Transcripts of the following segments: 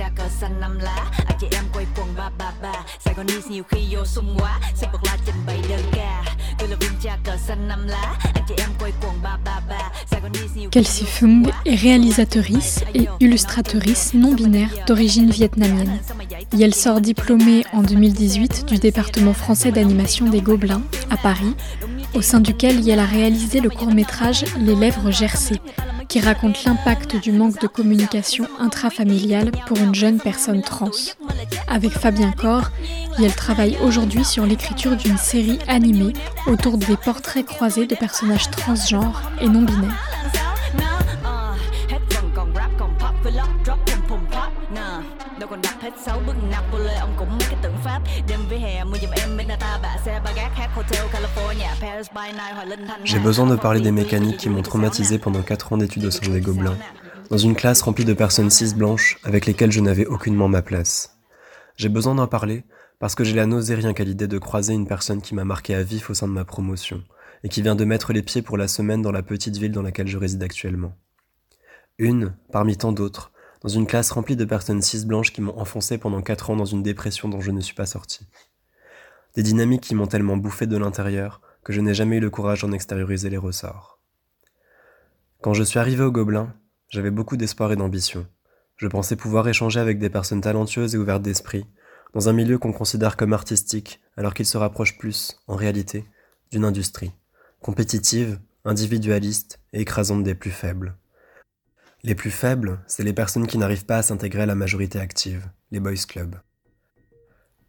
Tôi là viên cha cờ xanh năm lá. À chị em quay quần ba ba ba. Sài Gòn News nhiều khi vô sung quá. Sẽ bật la trình bày đơn ca. Tôi là viên cha cờ xanh năm lá. À chị em quay quần ba ba ba. Sài Gòn News nhiều khi Kelsey Fung est réalisatrice et illustratrice non binaire d'origine vietnamienne. Et elle sort diplômée en 2018 du département français d'animation des Gobelins à Paris, au sein duquel elle a réalisé le court-métrage Les lèvres gercées, qui raconte l'impact du manque de communication intrafamiliale pour une jeune personne trans. Avec Fabien Cor, elle travaille aujourd'hui sur l'écriture d'une série animée autour des portraits croisés de personnages transgenres et non binaires. Hết sáu bước nạp vô lê ông cũng mấy cái tượng pháp đêm với hè mưa giùm em bên ta bạ xe ba gác hát hotel California Paris by night Hoài Linh Thanh J'ai besoin de parler des mécaniques qui m'ont traumatisé pendant 4 ans d'études au sein des Gobelins, dans une classe remplie de personnes cis blanches avec lesquelles je n'avais aucunement ma place. J'ai besoin d'en parler parce que j'ai la nausée rien qu'à l'idée de croiser une personne qui m'a marqué à vif au sein de ma promotion et qui vient de mettre les pieds pour la semaine dans la petite ville dans laquelle je réside actuellement. Une, parmi tant d'autres, dans une classe remplie de personnes cis blanches qui m'ont enfoncé pendant 4 ans dans une dépression dont je ne suis pas sorti. Des dynamiques qui m'ont tellement bouffé de l'intérieur que je n'ai jamais eu le courage d'en extérioriser les ressorts. Quand je suis arrivé au Gobelin, j'avais beaucoup d'espoir et d'ambition. Je pensais pouvoir échanger avec des personnes talentueuses et ouvertes d'esprit, dans un milieu qu'on considère comme artistique, alors qu'il se rapproche plus, en réalité, d'une industrie, compétitive, individualiste et écrasante des plus faibles. Les plus faibles, c'est les personnes qui n'arrivent pas à s'intégrer à la majorité active, les boys clubs.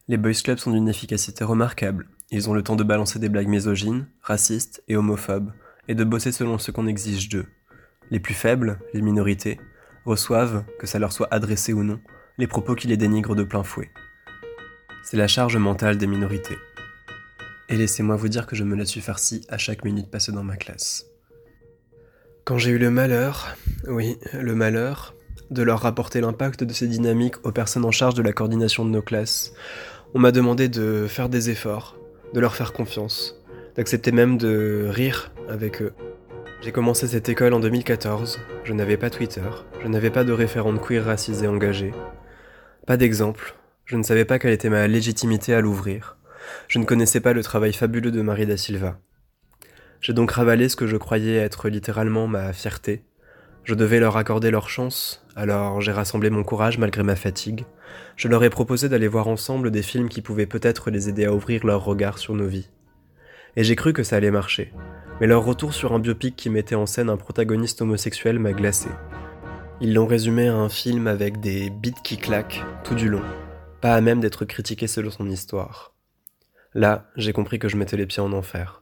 Les boys clubs sont d'une efficacité remarquable. Ils ont le temps de balancer des blagues misogynes, racistes et homophobes, et de bosser selon ce qu'on exige d'eux. Les plus faibles, les minorités, reçoivent, que ça leur soit adressé ou non, les propos qui les dénigrent de plein fouet. C'est la charge mentale des minorités. Et laissez-moi vous dire que je me la suis farcie à chaque minute passée dans ma classe. Quand j'ai eu le malheur, oui, le malheur, de leur rapporter l'impact de ces dynamiques aux personnes en charge de la coordination de nos classes, on m'a demandé de faire des efforts, de leur faire confiance, d'accepter même de rire avec eux. J'ai commencé cette école en 2014, je n'avais pas Twitter, je n'avais pas de référente queer racisée engagée, pas d'exemple, je ne savais pas quelle était ma légitimité à l'ouvrir, je ne connaissais pas le travail fabuleux de Marie da Silva. J'ai donc ravalé ce que je croyais être littéralement ma fierté. Je devais leur accorder leur chance, alors j'ai rassemblé mon courage malgré ma fatigue. Je leur ai proposé d'aller voir ensemble des films qui pouvaient peut-être les aider à ouvrir leur regard sur nos vies. Et j'ai cru que ça allait marcher. Mais leur retour sur un biopic qui mettait en scène un protagoniste homosexuel m'a glacé. Ils l'ont résumé à un film avec des beats qui claquent tout du long, pas à même d'être critiqué selon son histoire. Là, j'ai compris que je mettais les pieds en enfer.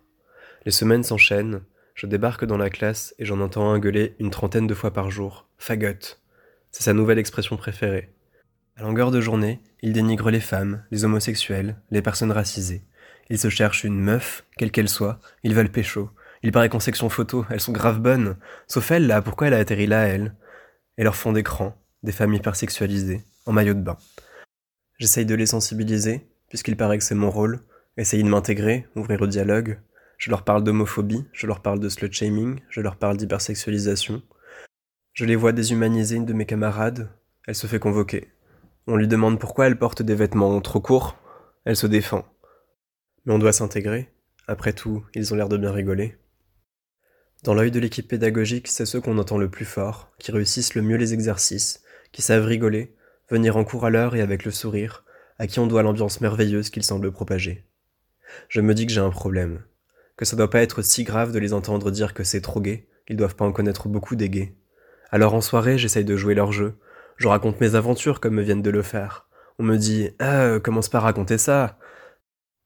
Les semaines s'enchaînent, je débarque dans la classe et j'en entends un gueuler une trentaine de fois par jour. Fagotte. C'est sa nouvelle expression préférée. À longueur de journée, il dénigre les femmes, les homosexuels, les personnes racisées. Il se cherche une meuf, quelle qu'elle soit, ils veulent pécho. Il paraît qu'en section photo, elles sont grave bonnes. Sauf elle, là, pourquoi elle a atterri là, elle? Et leur fond d'écran, des femmes hypersexualisées, en maillot de bain. J'essaye de les sensibiliser, puisqu'il paraît que c'est mon rôle, essayer de m'intégrer, ouvrir au dialogue, je leur parle d'homophobie, je leur parle de slut-shaming, je leur parle d'hypersexualisation. Je les vois déshumaniser une de mes camarades, elle se fait convoquer. On lui demande pourquoi elle porte des vêtements trop courts, elle se défend. Mais on doit s'intégrer, après tout, ils ont l'air de bien rigoler. Dans l'œil de l'équipe pédagogique, c'est ceux qu'on entend le plus fort, qui réussissent le mieux les exercices, qui savent rigoler, venir en cours à l'heure et avec le sourire, à qui on doit l'ambiance merveilleuse qu'ils semblent propager. Je me dis que j'ai un problème, que ça doit pas être si grave de les entendre dire que c'est trop gay, ils doivent pas en connaître beaucoup des gays. Alors en soirée, j'essaye de jouer leur jeu. Je raconte mes aventures comme me viennent de le faire. On me dit Ah, commence pas à raconter ça.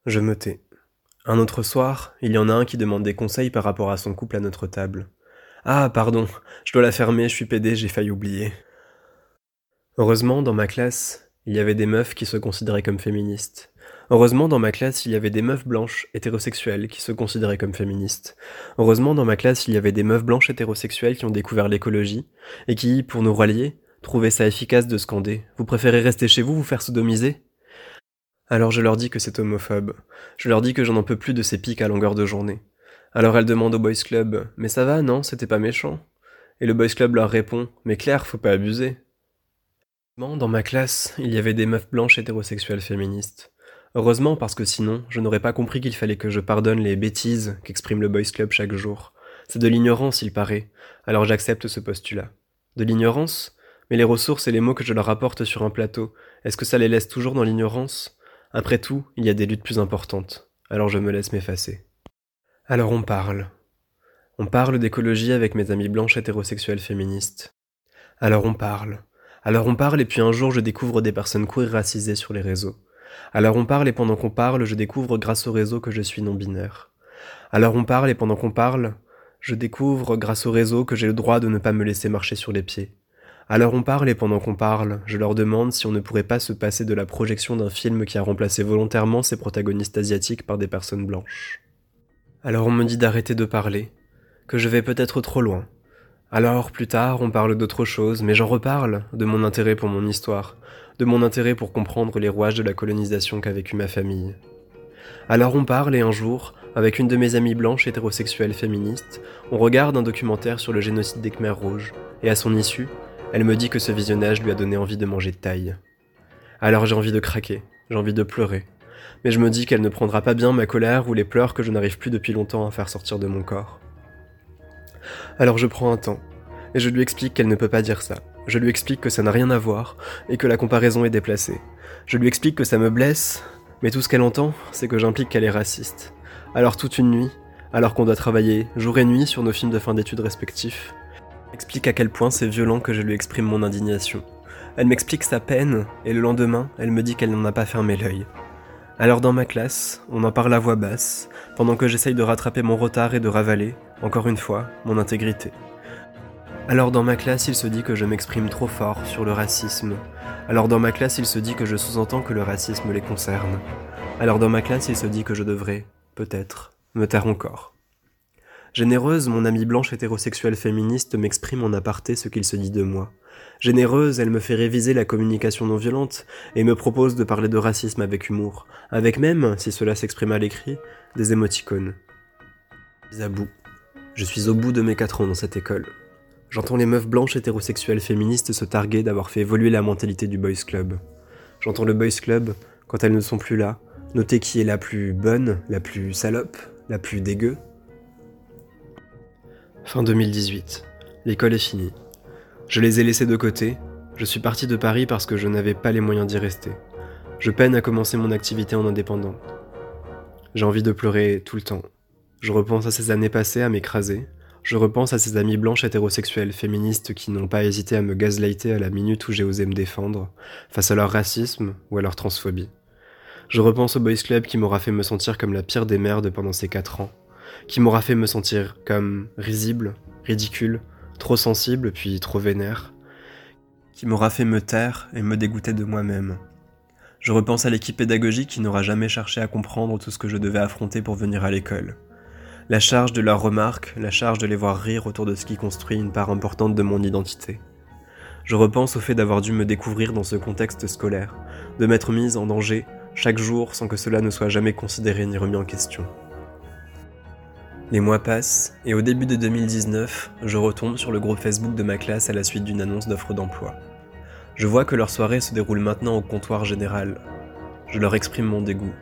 Je me tais. Un autre soir, il y en a un qui demande des conseils par rapport à son couple à notre table. Ah, pardon, je dois la fermer, je suis pédé, j'ai failli oublier. Heureusement, dans ma classe, il y avait des meufs qui se considéraient comme féministes. Heureusement, dans ma classe, il y avait des meufs blanches hétérosexuelles qui se considéraient comme féministes. Heureusement, dans ma classe, il y avait des meufs blanches hétérosexuelles qui ont découvert l'écologie et qui, pour nous rallier, trouvaient ça efficace de scander Vous préférez rester chez vous, vous faire sodomiser? Alors je leur dis que c'est homophobe. Je leur dis que j'en en peux plus de ces pics à longueur de journée. Alors elles demandent au Boys Club Mais ça va, non C'était pas méchant? Et le Boys Club leur répond Mais Claire, faut pas abuser. Dans ma classe, il y avait des meufs blanches hétérosexuelles féministes. Heureusement parce que sinon, je n'aurais pas compris qu'il fallait que je pardonne les bêtises qu'exprime le Boys Club chaque jour. C'est de l'ignorance, il paraît, alors j'accepte ce postulat. De l'ignorance? Mais les ressources et les mots que je leur apporte sur un plateau, est-ce que ça les laisse toujours dans l'ignorance? Après tout, il y a des luttes plus importantes, alors je me laisse m'effacer. Alors on parle. On parle d'écologie avec mes amis blanches hétérosexuelles féministes. Alors on parle. Alors on parle et puis un jour je découvre des personnes queer racisées sur les réseaux. Alors on parle et pendant qu'on parle, je découvre grâce au réseau que je suis non-binaire. Alors on parle et pendant qu'on parle, je découvre grâce au réseau que j'ai le droit de ne pas me laisser marcher sur les pieds. Alors on parle et pendant qu'on parle, je leur demande si on ne pourrait pas se passer de la projection d'un film qui a remplacé volontairement ses protagonistes asiatiques par des personnes blanches. Alors on me dit d'arrêter de parler, que je vais peut-être trop loin, alors, plus tard, on parle d'autre chose, mais j'en reparle, de mon intérêt pour mon histoire, de mon intérêt pour comprendre les rouages de la colonisation qu'a vécu ma famille. Alors on parle et un jour, avec une de mes amies blanches hétérosexuelles féministes, on regarde un documentaire sur le génocide des Khmers rouges, et à son issue, elle me dit que ce visionnage lui a donné envie de manger de taille. Alors j'ai envie de craquer, j'ai envie de pleurer, mais je me dis qu'elle ne prendra pas bien ma colère ou les pleurs que je n'arrive plus depuis longtemps à faire sortir de mon corps. Alors je prends un temps, et je lui explique qu'elle ne peut pas dire ça. Je lui explique que ça n'a rien à voir, et que la comparaison est déplacée. Je lui explique que ça me blesse, mais tout ce qu'elle entend, c'est que j'implique qu'elle est raciste. Alors toute une nuit, alors qu'on doit travailler jour et nuit sur nos films de fin d'études respectifs, explique à quel point c'est violent que je lui exprime mon indignation. Elle m'explique sa peine, et le lendemain, elle me dit qu'elle n'en a pas fermé l'œil. Alors dans ma classe, on en parle à voix basse, pendant que j'essaye de rattraper mon retard et de ravaler, encore une fois, mon intégrité. Alors dans ma classe, il se dit que je m'exprime trop fort sur le racisme. Alors dans ma classe, il se dit que je sous-entends que le racisme les concerne. Alors dans ma classe, il se dit que je devrais, peut-être, me taire encore. Généreuse, mon amie blanche hétérosexuelle féministe m'exprime en aparté ce qu'il se dit de moi. Généreuse, elle me fait réviser la communication non violente et me propose de parler de racisme avec humour, avec même, si cela s'exprime à l'écrit, des émoticônes. Je suis à bout. Je suis au bout de mes quatre ans dans cette école. J'entends les meufs blanches hétérosexuelles féministes se targuer d'avoir fait évoluer la mentalité du boys club. J'entends le boys club, quand elles ne sont plus là, noter qui est la plus bonne, la plus salope, la plus dégueu. Fin 2018. L'école est finie. Je les ai laissés de côté. Je suis parti de Paris parce que je n'avais pas les moyens d'y rester. Je peine à commencer mon activité en indépendant. J'ai envie de pleurer tout le temps. Je repense à ces années passées à m'écraser. Je repense à ces amies blanches hétérosexuelles féministes qui n'ont pas hésité à me gazlighter à la minute où j'ai osé me défendre, face à leur racisme ou à leur transphobie. Je repense au Boys Club qui m'aura fait me sentir comme la pire des merdes pendant ces quatre ans, qui m'aura fait me sentir comme risible, ridicule, trop sensible puis trop vénère, qui m'aura fait me taire et me dégoûter de moi-même. Je repense à l'équipe pédagogique qui n'aura jamais cherché à comprendre tout ce que je devais affronter pour venir à l'école. La charge de leurs remarques, la charge de les voir rire autour de ce qui construit une part importante de mon identité. Je repense au fait d'avoir dû me découvrir dans ce contexte scolaire, de m'être mise en danger chaque jour sans que cela ne soit jamais considéré ni remis en question. Les mois passent, et au début de 2019, je retombe sur le groupe Facebook de ma classe à la suite d'une annonce d'offre d'emploi. Je vois que leur soirée se déroule maintenant au comptoir général. Je leur exprime mon dégoût.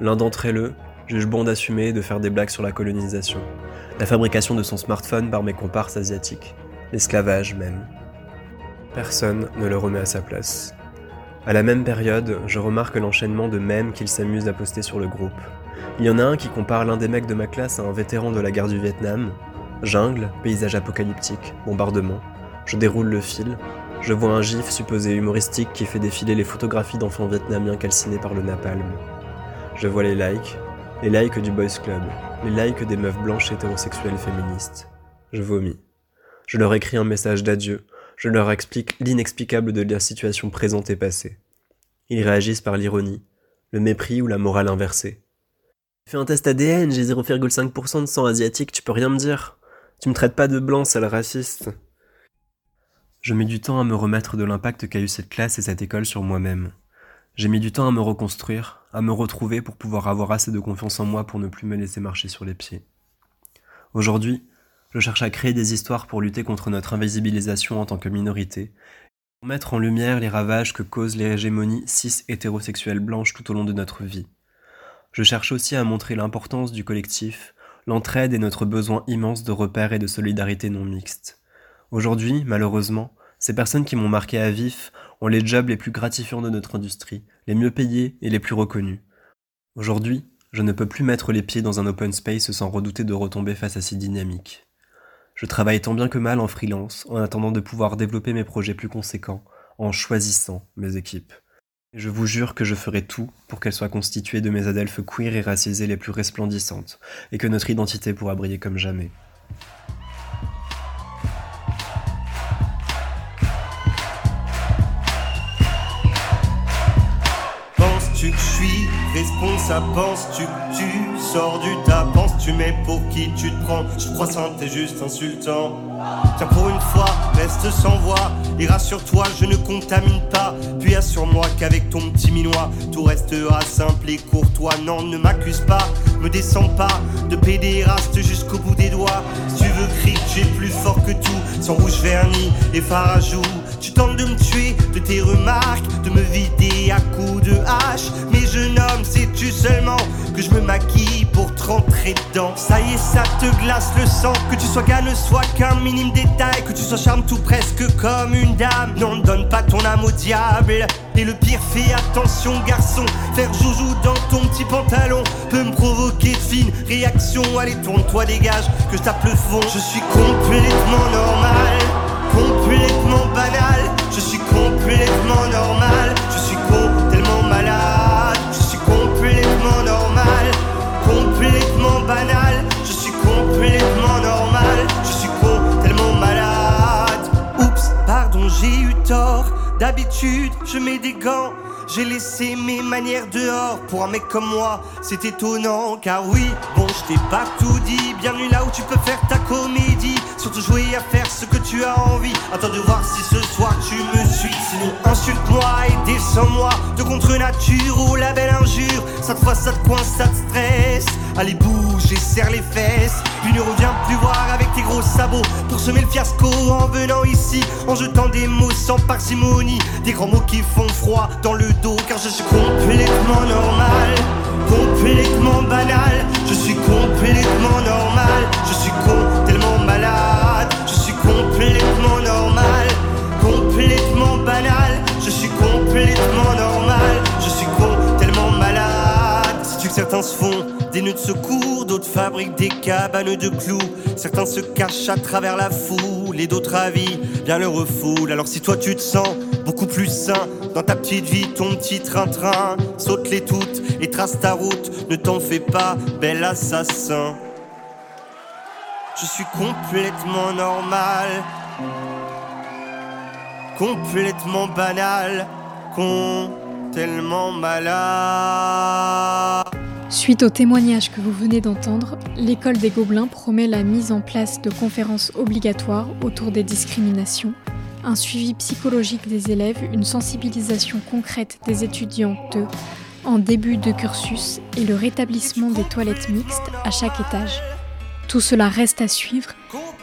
L'un d'entre eux juge bon d'assumer et de faire des blagues sur la colonisation, la fabrication de son smartphone par mes comparses asiatiques, l'esclavage même. Personne ne le remet à sa place. À la même période, je remarque l'enchaînement de mèmes qu'ils s'amusent à poster sur le groupe, il y en a un qui compare l'un des mecs de ma classe à un vétéran de la guerre du Vietnam. Jungle, paysage apocalyptique, bombardement. Je déroule le fil. Je vois un gif supposé humoristique qui fait défiler les photographies d'enfants vietnamiens calcinés par le napalm. Je vois les likes, les likes du Boys Club, les likes des meufs blanches hétérosexuelles féministes. Je vomis. Je leur écris un message d'adieu. Je leur explique l'inexplicable de la situation présente et passée. Ils réagissent par l'ironie, le mépris ou la morale inversée. Fais un test ADN, j'ai 0,5% de sang asiatique, tu peux rien me dire. Tu me traites pas de blanc, sale raciste. Je mets du temps à me remettre de l'impact qu'a eu cette classe et cette école sur moi-même. J'ai mis du temps à me reconstruire, à me retrouver pour pouvoir avoir assez de confiance en moi pour ne plus me laisser marcher sur les pieds. Aujourd'hui, je cherche à créer des histoires pour lutter contre notre invisibilisation en tant que minorité, mettre en lumière les ravages que causent les hégémonies cis hétérosexuelles blanches tout au long de notre vie. Je cherche aussi à montrer l'importance du collectif, l'entraide et notre besoin immense de repères et de solidarité non mixtes. Aujourd'hui, malheureusement, ces personnes qui m'ont marqué à vif ont les jobs les plus gratifiants de notre industrie, les mieux payés et les plus reconnus. Aujourd'hui, je ne peux plus mettre les pieds dans un open space sans redouter de retomber face à ces dynamiques. Je travaille tant bien que mal en freelance, en attendant de pouvoir développer mes projets plus conséquents, en choisissant mes équipes. Je vous jure que je ferai tout pour qu'elles soient constituées de mes adelphes queer et racisées les plus resplendissantes, et que notre identité pourra briller comme jamais. Penses-tu que je suis responsable Penses-tu tu sors du tas Penses-tu mais pour qui tu te prends. Je crois ça t'es juste insultant Tiens pour une fois, reste sans voix Et rassure-toi, je ne contamine pas. Puis assure-moi qu'avec ton petit minois Tout restera simple et courtois Non, ne m'accuse pas, me descends pas De pédéraste jusqu'au bout des doigts. Si tu veux crier tu es plus fort que tout. Sans rouge vernis et farajou Tu tentes de me tuer de tes remarques De me vider à coups de hache. Mais jeune homme, sais-tu seulement Que je me maquille pour te rentrer dedans? Ça y est, ça te glace le sang. Que tu sois gars ne soit qu'un minime détail. Que tu sois charme tout presque comme une dame. Non, ne donne pas ton âme au diable. Et le pire, fais attention garçon. Faire joujou dans ton petit pantalon Peut me provoquer de fines réactions. Allez, tourne-toi, dégage, que je tape le fond. Je suis complètement normal Complètement banal. Je suis complètement normal. Je suis con, tellement malade. Je suis complètement normal. Complètement banal. Je suis complètement normal. Je suis con, tellement malade. Oups, pardon, j'ai eu tort. D'habitude, je mets des gants j'ai laissé mes manières dehors pour un mec comme moi, c'est étonnant car oui, bon je t'ai pas tout dit, bienvenue là où tu peux faire ta comédie, surtout jouer à faire ce que tu as envie, attends de voir si ce soir tu me suis, sinon insulte-moi et descends-moi. De contre nature ou la belle injure, cette fois ça te coince, ça te stresse, allez bouge et serre les fesses, puis ne reviens plus voir avec tes gros sabots. Pour semer le fiasco en venant ici, en jetant des mots sans parcimonie, des grands mots qui font froid dans le dos car je suis complètement normal, complètement banal, je suis complètement normal, je suis con, tellement malade, je suis complètement normal, complètement banal, je suis complètement normal, je suis con, tellement malade. Sais-tu que certains se font des nœuds de secours, d'autres fabriquent des cabanes de clous, certains se cachent à travers la foule et d'autres avis bien le refoulent. Alors si toi tu te sens beaucoup plus sain dans ta petite vie, ton petit train-train. Saute-les toutes et trace ta route. Ne t'en fais pas, bel assassin. Je suis complètement normal, complètement banal, con, tellement malade. Suite au témoignage que vous venez d'entendre, l'école des Gobelins promet la mise en place de conférences obligatoires autour des discriminations, un suivi psychologique des élèves, une sensibilisation concrète des étudiantes en début de cursus et le rétablissement des toilettes mixtes à chaque étage. Tout cela reste à suivre,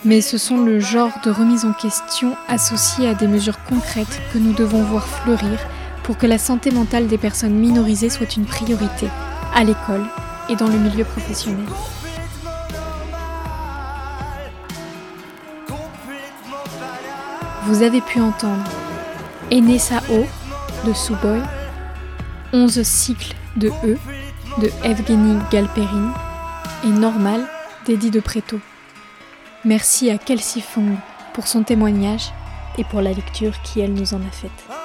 mais ce sont le genre de remise en question associées à des mesures concrètes que nous devons voir fleurir pour que la santé mentale des personnes minorisées soit une priorité à l'école et dans le milieu professionnel. Vous avez pu entendre Enessa O de Suboy, 11 cycles de E de Evgeny Galperin et Normal d'Eddie de Preto. Merci à Kelsey Fong pour son témoignage et pour la lecture qui elle nous en a faite.